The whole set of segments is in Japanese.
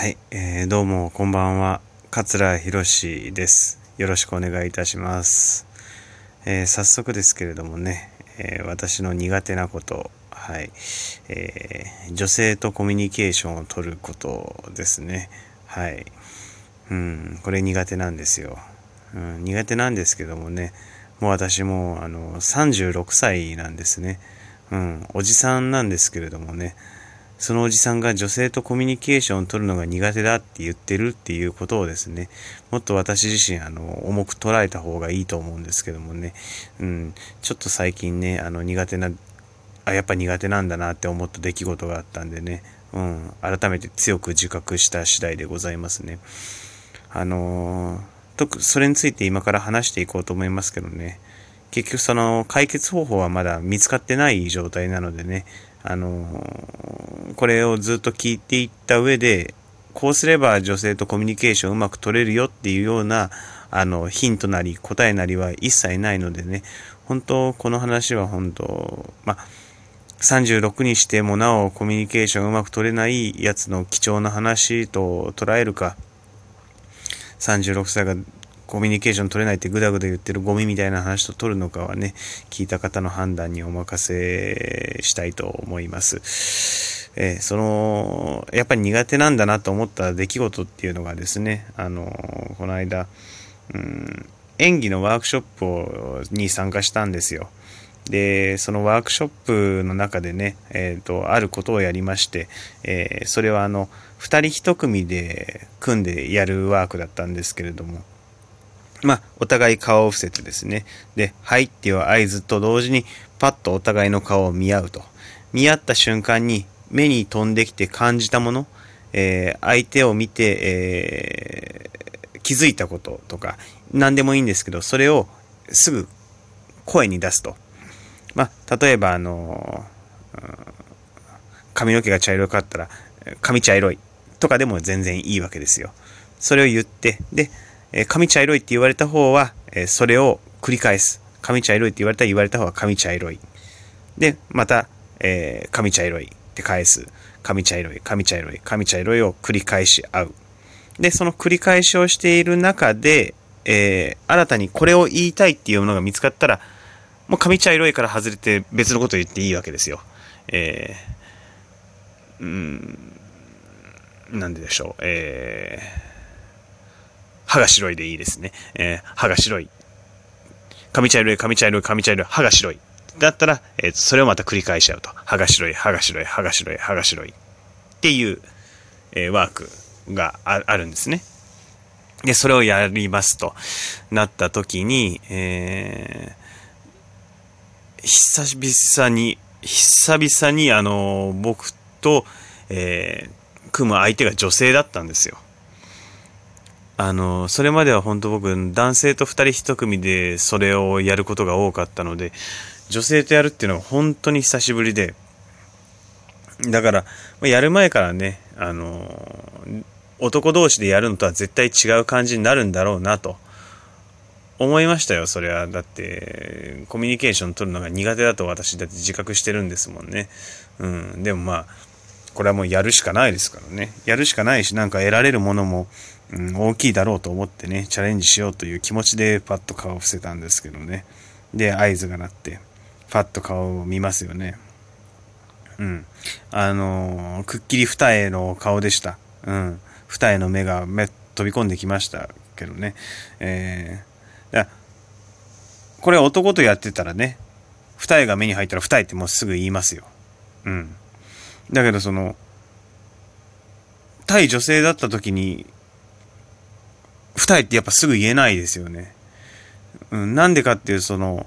はい、えー、どうもこんばんは。桂博志です。よろしくお願いいたします、えー、早速ですけれどもね、えー、私の苦手なことはい、えー、女性とコミュニケーションを取ることですね。はい。うんこれ苦手なんですよ、うん、苦手なんですけどもねもう私もあの36歳なんですね。うんおじさんなんですけれどもねそのおじさんが女性とコミュニケーションを取るのが苦手だって言ってるっていうことをですね、もっと私自身、あの、重く捉えた方がいいと思うんですけどもね、うん、ちょっと最近ね、あの、苦手な、あ、やっぱ苦手なんだなって思った出来事があったんでね、うん、改めて強く自覚した次第でございますね。あのー、とそれについて今から話していこうと思いますけどね、結局その解決方法はまだ見つかってない状態なのでね、あのー、これをずっと聞いていった上で、こうすれば女性とコミュニケーションうまく取れるよっていうような、あの、ヒントなり答えなりは一切ないのでね、本当、この話は本当、ま36にしてもなおコミュニケーションうまく取れないやつの貴重な話と捉えるか、36歳がコミュニケーション取れないってぐだぐだ言ってるゴミみたいな話と取るのかはね、聞いた方の判断にお任せしたいと思います。えー、その、やっぱり苦手なんだなと思った出来事っていうのがですね、あの、この間、うん、演技のワークショップをに参加したんですよ。で、そのワークショップの中でね、えっ、ー、と、あることをやりまして、えー、それはあの、二人一組で組んでやるワークだったんですけれども、まあ、お互い顔を伏せてですね。で、はいっていう合図と同時に、パッとお互いの顔を見合うと。見合った瞬間に、目に飛んできて感じたもの、えー、相手を見て、えー、気づいたこととか、何でもいいんですけど、それをすぐ声に出すと。まあ、例えば、あのー、髪の毛が茶色かったら、髪茶色いとかでも全然いいわけですよ。それを言って、で、えー、髪茶色いって言われた方は、え、それを繰り返す。髪茶色いって言われたら言われた方は髪茶色い。で、また、えー、髪茶色いって返す。髪茶色い、髪茶色い、髪茶色いを繰り返し合う。で、その繰り返しをしている中で、えー、新たにこれを言いたいっていうものが見つかったら、もう髪茶色いから外れて別のことを言っていいわけですよ。えー、うん、なんででしょう。えー、歯が白いでいいですね。えー、歯が白い。髪茶色い、髪茶色い、髪茶色い、歯が白い。だったら、えー、それをまた繰り返しちゃうと。歯が白い、歯が白い、歯が白い、歯が白い。っていう、えー、ワークがあるんですね。で、それをやりますとなった時に、えー、久々に、久々にあの、僕と、えー、組む相手が女性だったんですよ。あの、それまでは本当僕、男性と2人1組でそれをやることが多かったので、女性とやるっていうのは本当に久しぶりで、だから、やる前からね、あの、男同士でやるのとは絶対違う感じになるんだろうなと思いましたよ、それは。だって、コミュニケーション取るのが苦手だと私だって自覚してるんですもんね。うん。でもまあ、これはもうやるしかないですからね。やるしかないし、なんか得られるものも、うん、大きいだろうと思ってね、チャレンジしようという気持ちでパッと顔を伏せたんですけどね。で、合図が鳴って、パッと顔を見ますよね。うん。あのー、くっきり二重の顔でした。うん。二重の目が目飛び込んできましたけどね。えー、だこれ男とやってたらね、二重が目に入ったら二重ってもうすぐ言いますよ。うん。だけどその、対女性だった時に二重ってやっぱすぐ言えないですよね。うん、なんでかっていうその、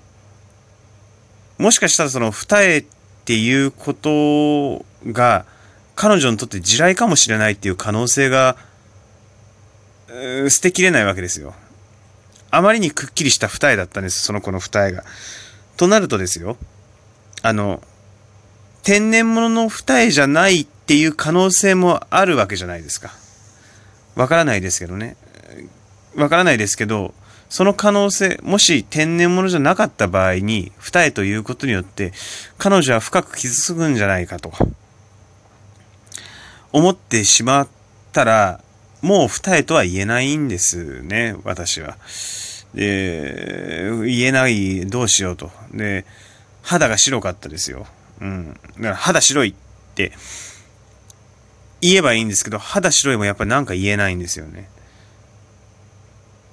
もしかしたらその二重っていうことが彼女にとって地雷かもしれないっていう可能性が、捨てきれないわけですよ。あまりにくっきりした二重だったんです、その子の二重が。となるとですよ、あの、天然物の二重じゃないっていう可能性もあるわけじゃないですか。わからないですけどね。わからないですけど、その可能性、もし天然物じゃなかった場合に、二重ということによって、彼女は深く傷つくんじゃないかと、思ってしまったら、もう二重とは言えないんですね、私は。で、言えない、どうしようと。で、肌が白かったですよ。うん。だから肌白いって言えばいいんですけど、肌白いもやっぱりなんか言えないんですよね。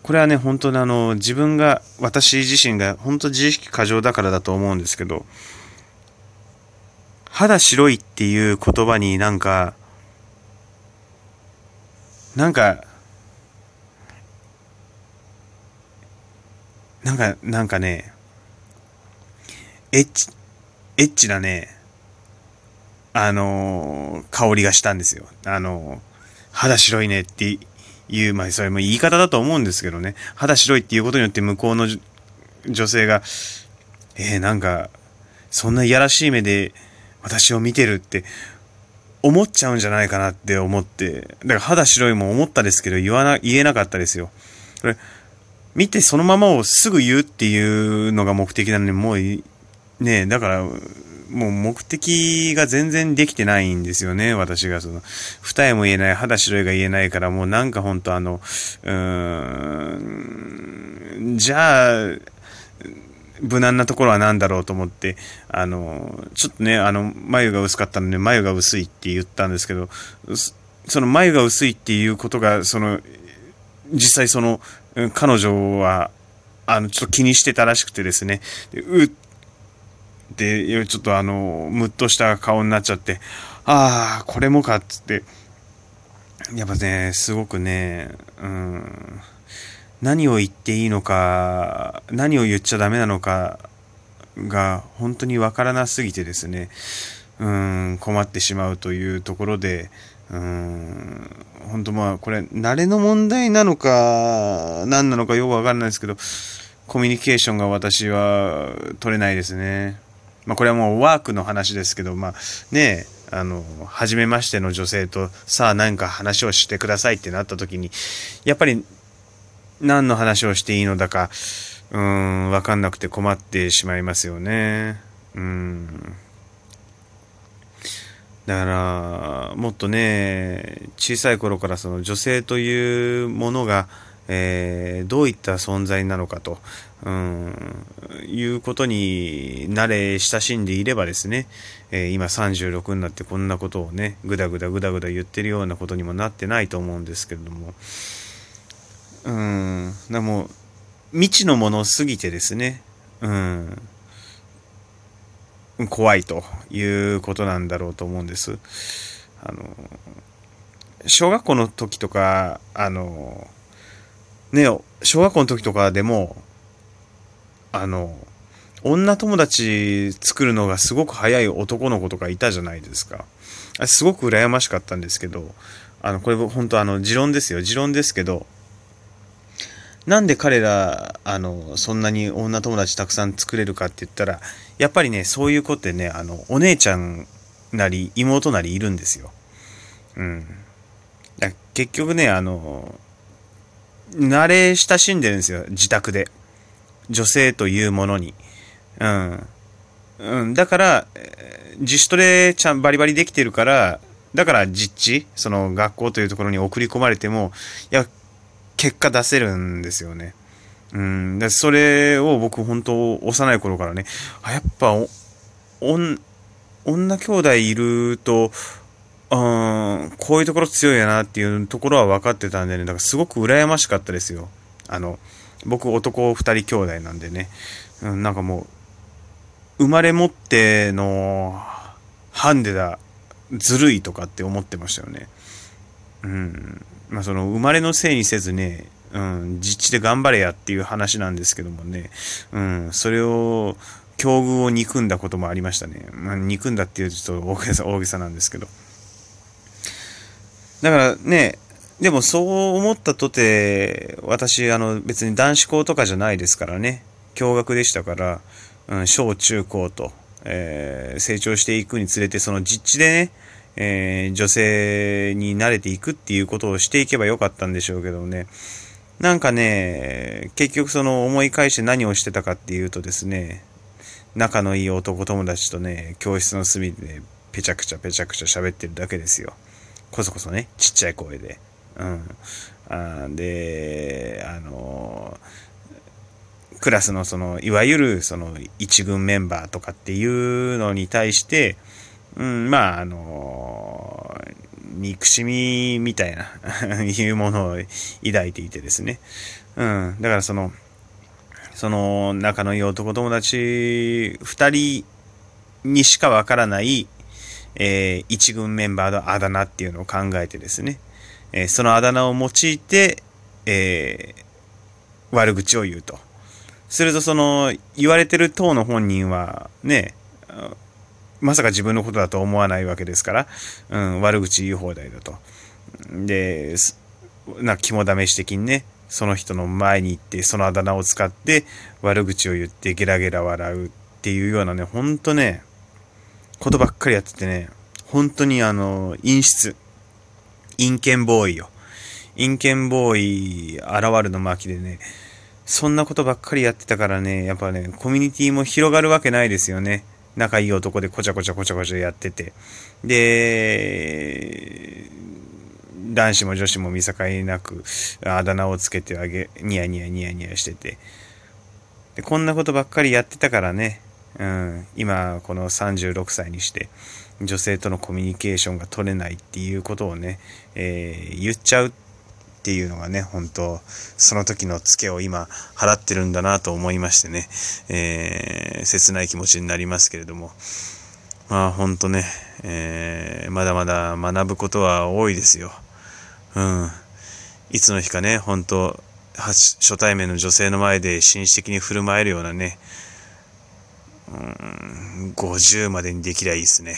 これはね、本当にあの、自分が、私自身が本当自意識過剰だからだと思うんですけど、肌白いっていう言葉になんか、なんか、なんか、なんかね、エッチ、エッチなね、あのー、香りがしたんですよ。あのー、肌白いねっていう、まあ、それも言い方だと思うんですけどね、肌白いっていうことによって向こうの女性が、えー、なんか、そんないやらしい目で私を見てるって思っちゃうんじゃないかなって思って、だから肌白いも思ったですけど言わな、言えなかったですよ。これ、見てそのままをすぐ言うっていうのが目的なのに、もう、ねだから、もう目的が全然できてないんですよね、私が。その、二重も言えない、肌白いが言えないから、もうなんかほんとあの、うーん、じゃあ、無難なところは何だろうと思って、あの、ちょっとね、あの、眉が薄かったので、眉が薄いって言ったんですけど、その眉が薄いっていうことが、その、実際その、彼女は、あの、ちょっと気にしてたらしくてですね、うっで、ちょっとあの、ムッとした顔になっちゃって、ああ、これもかっつって、やっぱね、すごくね、うん、何を言っていいのか、何を言っちゃダメなのかが本当にわからなすぎてですね、うん、困ってしまうというところで、うん、本当まあ、これ、慣れの問題なのか、何なのかよくわかんないですけど、コミュニケーションが私は取れないですね。まあ、これはもうワークの話ですけど、まあ、ねえあの、初めましての女性と、さあ何か話をしてくださいってなった時に、やっぱり、何の話をしていいのだか、うん、わかんなくて困ってしまいますよね。うん。だから、もっとね、小さい頃からその女性というものが、えー、どういった存在なのかと、うん、いうことに慣れ親しんでいればですね、えー、今36になってこんなことをね、ぐだぐだぐだぐだ言ってるようなことにもなってないと思うんですけれども、うん、でも、未知のものすぎてですね、うん、怖いということなんだろうと思うんです。あの、小学校の時とか、あの、ね、小学校の時とかでも、あの、女友達作るのがすごく早い男の子とかいたじゃないですか。すごく羨ましかったんですけど、あの、これ本当あの、持論ですよ。持論ですけど、なんで彼ら、あの、そんなに女友達たくさん作れるかって言ったら、やっぱりね、そういう子ってね、あの、お姉ちゃんなり、妹なりいるんですよ。うん。結局ね、あの、慣れ親しんでるんですよ、自宅で。女性というものに。うん。うん、だから、自主トレちゃんバリバリできてるから、だから実地、その学校というところに送り込まれても、いや、結果出せるんですよね。うん、でそれを僕本当幼い頃からね、あ、やっぱお、女兄弟いると、うん、こういうところ強いやなっていうところは分かってたんでね、だからすごく羨ましかったですよ。あの、僕男二人兄弟なんでね、うん、なんかもう、生まれ持ってのハンデだ、ずるいとかって思ってましたよね。うん。まあその生まれのせいにせずね、うん、実地で頑張れやっていう話なんですけどもね、うん、それを、境遇を憎んだこともありましたね。まあ、憎んだっていうと大げさ、大げさなんですけど。だからね、でもそう思ったとて、私、あの、別に男子校とかじゃないですからね、共学でしたから、うん、小中高と、えー、成長していくにつれて、その実地でね、えー、女性に慣れていくっていうことをしていけばよかったんでしょうけどね、なんかね、結局その思い返して何をしてたかっていうとですね、仲のいい男友達とね、教室の隅でペチャクチャペチャクチャ喋ってるだけですよ。こそこそね、ちっちゃい声で。うん。あで、あのクラスのその、いわゆるその一軍メンバーとかっていうのに対して、うん、まあ、あの憎しみみたいな いうものを抱いていてですね。うん、だからその、その仲のいい男友達二人にしかわからない、えー、一軍メンバーのあだ名っていうのを考えてですね、えー、そのあだ名を用いて、えー、悪口を言うと。するとその言われてる党の本人はね、まさか自分のことだと思わないわけですから、うん、悪口言い放題だと。で、な肝試し的にね、その人の前に行って、そのあだ名を使って悪口を言ってゲラゲラ笑うっていうようなね、ほんとね、ことばっかりやっててね、本当にあの、陰湿。陰険ボーイよ。陰険ボーイ現るの巻でね、そんなことばっかりやってたからね、やっぱね、コミュニティも広がるわけないですよね。仲いい男でこちゃこちゃこちゃこちゃやってて。で、男子も女子も見境なくあだ名をつけてあげ、ニヤニヤニヤニヤしてて。で、こんなことばっかりやってたからね、うん、今この36歳にして女性とのコミュニケーションが取れないっていうことをね、えー、言っちゃうっていうのがね、本当その時のツケを今払ってるんだなと思いましてね、えー、切ない気持ちになりますけれども、まあ本当ね、えー、まだまだ学ぶことは多いですよ。うん。いつの日かね、本当初対面の女性の前で紳士的に振る舞えるようなね、うん、50までにできりゃいいですね。